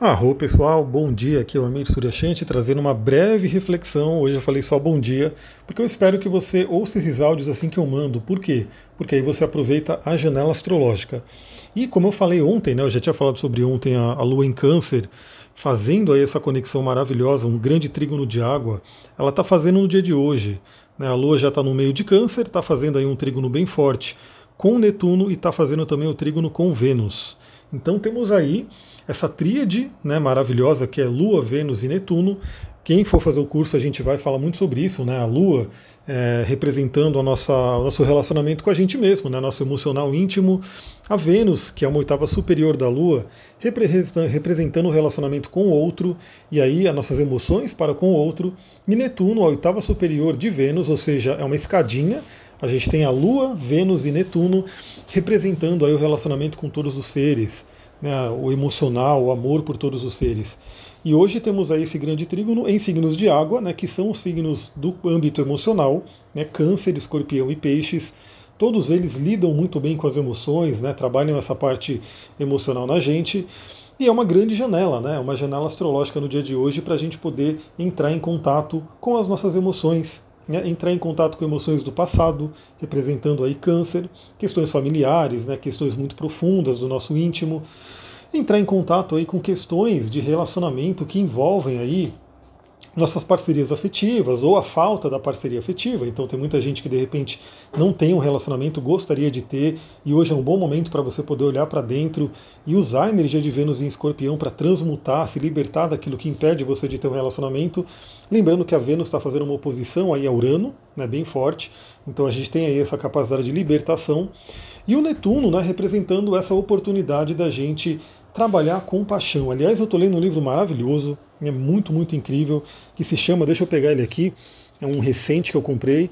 Arro pessoal, bom dia, aqui é o Amir Suryashanti trazendo uma breve reflexão. Hoje eu falei só bom dia, porque eu espero que você ouça esses áudios assim que eu mando. Por quê? Porque aí você aproveita a janela astrológica. E como eu falei ontem, né, eu já tinha falado sobre ontem a, a Lua em Câncer, fazendo aí essa conexão maravilhosa, um grande trígono de água, ela está fazendo no dia de hoje. Né, a Lua já está no meio de Câncer, está fazendo aí um trígono bem forte com Netuno e está fazendo também o trígono com Vênus. Então temos aí essa tríade né, maravilhosa que é Lua, Vênus e Netuno. Quem for fazer o curso, a gente vai falar muito sobre isso, né? A Lua é, representando a nossa, o nosso relacionamento com a gente mesmo, né? nosso emocional íntimo. A Vênus, que é uma oitava superior da Lua, representando o relacionamento com o outro, e aí as nossas emoções para com o outro. E Netuno, a oitava superior de Vênus, ou seja, é uma escadinha a gente tem a Lua, Vênus e Netuno representando aí o relacionamento com todos os seres, né, o emocional, o amor por todos os seres. E hoje temos aí esse grande trígono em signos de água, né, que são os signos do âmbito emocional, né, Câncer, Escorpião e Peixes. Todos eles lidam muito bem com as emoções, né, trabalham essa parte emocional na gente. E é uma grande janela, né, uma janela astrológica no dia de hoje para a gente poder entrar em contato com as nossas emoções, né, entrar em contato com emoções do passado, representando aí câncer, questões familiares, né, questões muito profundas do nosso íntimo, entrar em contato aí com questões de relacionamento que envolvem aí nossas parcerias afetivas ou a falta da parceria afetiva. Então tem muita gente que de repente não tem um relacionamento, gostaria de ter, e hoje é um bom momento para você poder olhar para dentro e usar a energia de Vênus em Escorpião para transmutar, se libertar daquilo que impede você de ter um relacionamento. Lembrando que a Vênus está fazendo uma oposição aí a Urano, né, bem forte. Então a gente tem aí essa capacidade de libertação. E o Netuno, né, representando essa oportunidade da gente trabalhar com paixão. Aliás, eu estou lendo um livro maravilhoso, é muito, muito incrível, que se chama, deixa eu pegar ele aqui, é um recente que eu comprei,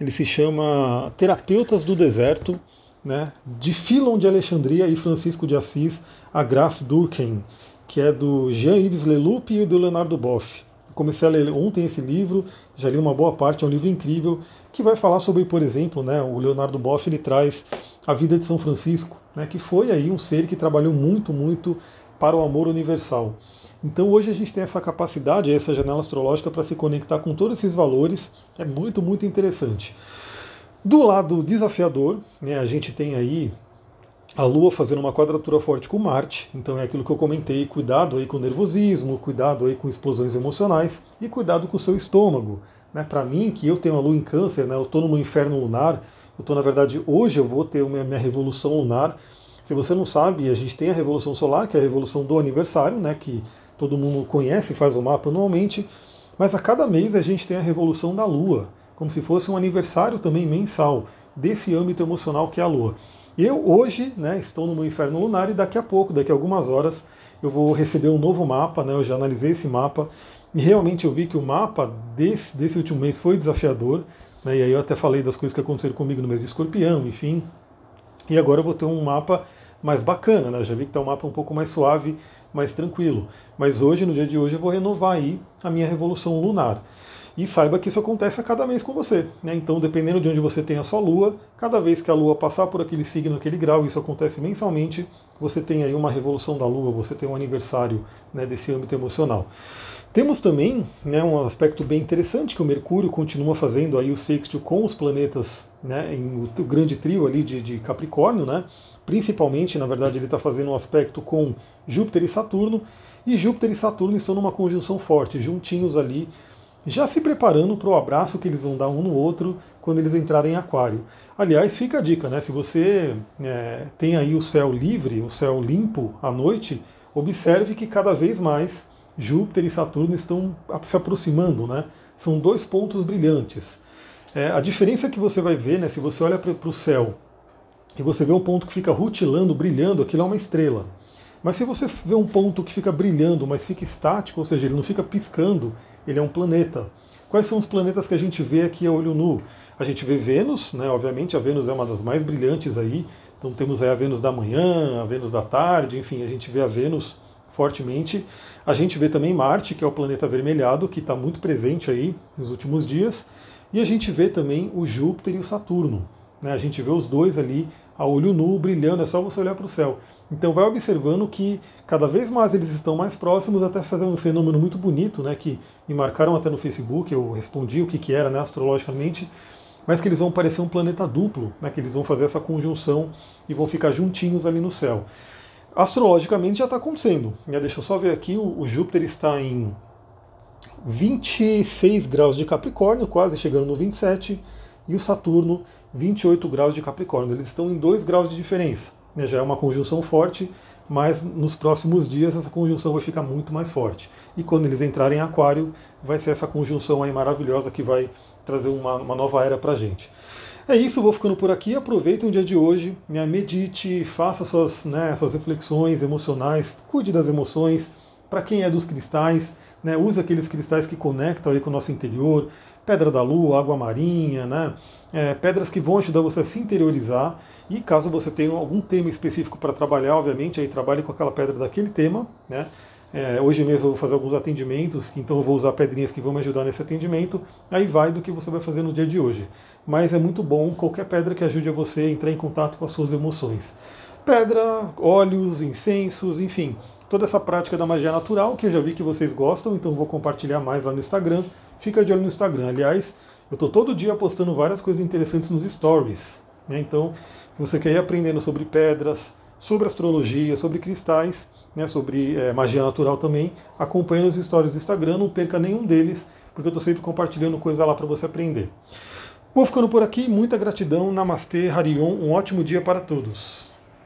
ele se chama Terapeutas do Deserto, né, de Philon de Alexandria e Francisco de Assis, a Graf Durkheim, que é do Jean-Yves Leloup e do Leonardo Boff. Comecei a ler ontem esse livro, já li uma boa parte, é um livro incrível, que vai falar sobre, por exemplo, né, o Leonardo Boff ele traz a vida de São Francisco, né, que foi aí um ser que trabalhou muito, muito para o amor universal. Então hoje a gente tem essa capacidade, essa janela astrológica para se conectar com todos esses valores, é muito, muito interessante. Do lado desafiador, né, a gente tem aí a Lua fazendo uma quadratura forte com Marte, então é aquilo que eu comentei, cuidado aí com nervosismo, cuidado aí com explosões emocionais e cuidado com o seu estômago. Né? Para mim, que eu tenho a Lua em câncer, né, eu estou no inferno lunar, eu estou na verdade, hoje eu vou ter minha, minha revolução lunar, se você não sabe, a gente tem a revolução solar, que é a revolução do aniversário, né, que todo mundo conhece e faz o mapa anualmente, mas a cada mês a gente tem a revolução da Lua, como se fosse um aniversário também mensal desse âmbito emocional que é a Lua. Eu hoje né, estou no meu inferno lunar e daqui a pouco, daqui a algumas horas, eu vou receber um novo mapa, né, eu já analisei esse mapa e realmente eu vi que o mapa desse, desse último mês foi desafiador, né, e aí eu até falei das coisas que aconteceram comigo no mês de escorpião, enfim. E agora eu vou ter um mapa mais bacana, né, eu já vi que está um mapa um pouco mais suave, mais tranquilo. Mas hoje, no dia de hoje, eu vou renovar aí a minha revolução lunar. E saiba que isso acontece a cada mês com você. Né? Então, dependendo de onde você tem a sua lua, cada vez que a lua passar por aquele signo, aquele grau, isso acontece mensalmente, você tem aí uma revolução da lua, você tem um aniversário né, desse âmbito emocional. Temos também né, um aspecto bem interessante que o Mercúrio continua fazendo aí o sexto com os planetas né, em o grande trio ali de, de Capricórnio, né? Principalmente, na verdade, ele está fazendo um aspecto com Júpiter e Saturno, e Júpiter e Saturno estão numa conjunção forte, juntinhos ali já se preparando para o abraço que eles vão dar um no outro quando eles entrarem em Aquário. Aliás, fica a dica, né? Se você é, tem aí o céu livre, o céu limpo à noite, observe que cada vez mais Júpiter e Saturno estão se aproximando, né? São dois pontos brilhantes. É, a diferença que você vai ver, né? Se você olha para o céu e você vê um ponto que fica rutilando, brilhando, aquilo é uma estrela. Mas se você vê um ponto que fica brilhando, mas fica estático, ou seja, ele não fica piscando, ele é um planeta. Quais são os planetas que a gente vê aqui a olho nu? A gente vê Vênus, né? Obviamente a Vênus é uma das mais brilhantes aí. Então temos aí a Vênus da manhã, a Vênus da tarde, enfim, a gente vê a Vênus fortemente. A gente vê também Marte, que é o planeta avermelhado, que está muito presente aí nos últimos dias. E a gente vê também o Júpiter e o Saturno. Né? A gente vê os dois ali a olho nu, brilhando, é só você olhar para o céu. Então vai observando que cada vez mais eles estão mais próximos, até fazer um fenômeno muito bonito, né, que me marcaram até no Facebook, eu respondi o que, que era né, astrologicamente, mas que eles vão parecer um planeta duplo, né, que eles vão fazer essa conjunção e vão ficar juntinhos ali no céu. Astrologicamente já está acontecendo. Né? Deixa eu só ver aqui, o, o Júpiter está em 26 graus de Capricórnio, quase chegando no 27, e o Saturno 28 graus de Capricórnio. Eles estão em 2 graus de diferença. Né? Já é uma conjunção forte, mas nos próximos dias essa conjunção vai ficar muito mais forte. E quando eles entrarem em Aquário, vai ser essa conjunção aí maravilhosa que vai trazer uma, uma nova era para a gente. É isso, vou ficando por aqui. Aproveite o dia de hoje, né, medite, faça suas, né, suas reflexões emocionais, cuide das emoções. Para quem é dos cristais, né, use aqueles cristais que conectam aí com o nosso interior, pedra da lua, água marinha, né, é, pedras que vão ajudar você a se interiorizar. E caso você tenha algum tema específico para trabalhar, obviamente, aí trabalhe com aquela pedra daquele tema, né? É, hoje mesmo eu vou fazer alguns atendimentos, então eu vou usar pedrinhas que vão me ajudar nesse atendimento. Aí vai do que você vai fazer no dia de hoje. Mas é muito bom qualquer pedra que ajude a você a entrar em contato com as suas emoções. Pedra, óleos, incensos, enfim, toda essa prática da magia natural que eu já vi que vocês gostam, então vou compartilhar mais lá no Instagram. Fica de olho no Instagram. Aliás, eu estou todo dia postando várias coisas interessantes nos stories. Né? Então, se você quer ir aprendendo sobre pedras, sobre astrologia, sobre cristais, né, sobre é, magia natural também, acompanhe os stories do Instagram, não perca nenhum deles, porque eu estou sempre compartilhando coisa lá para você aprender. Vou ficando por aqui, muita gratidão, Namastê, Harion, um ótimo dia para todos.